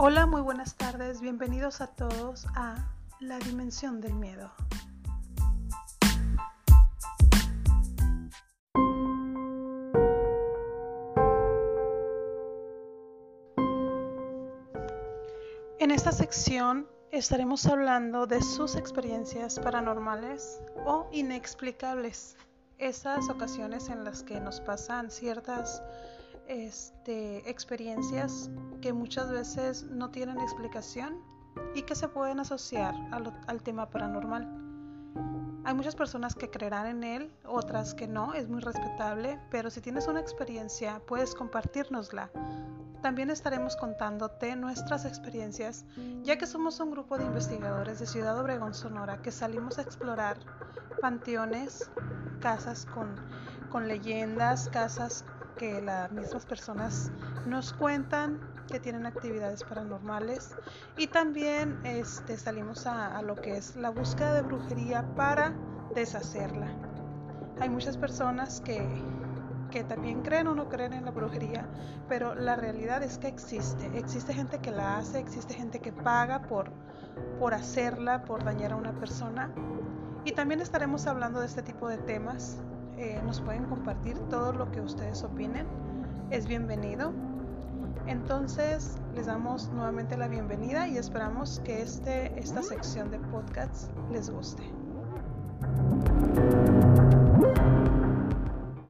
Hola, muy buenas tardes, bienvenidos a todos a La Dimensión del Miedo. En esta sección estaremos hablando de sus experiencias paranormales o inexplicables, esas ocasiones en las que nos pasan ciertas este, experiencias que muchas veces no tienen explicación y que se pueden asociar al, tema paranormal. Hay muchas personas que creerán en él, otras que no, es muy respetable, pero si tienes una experiencia puedes compartirnosla. También estaremos contándote nuestras experiencias, ya que somos un grupo de investigadores de Ciudad Obregón, Sonora, que salimos a explorar panteones, casas con, con leyendas, casas que las mismas personas nos cuentan que tienen actividades paranormales y también este, salimos a, lo que es la búsqueda de brujería para deshacerla. Hay muchas personas que, que también creen o no creen en la brujería, pero la realidad es que existe. Existe gente que la hace, existe gente que paga por, por hacerla, por dañar a una persona. Y también estaremos hablando de este tipo de temas eh, nos pueden compartir todo lo que ustedes opinen. Es bienvenido. Entonces les damos nuevamente la bienvenida y esperamos que este, esta sección de podcasts les guste.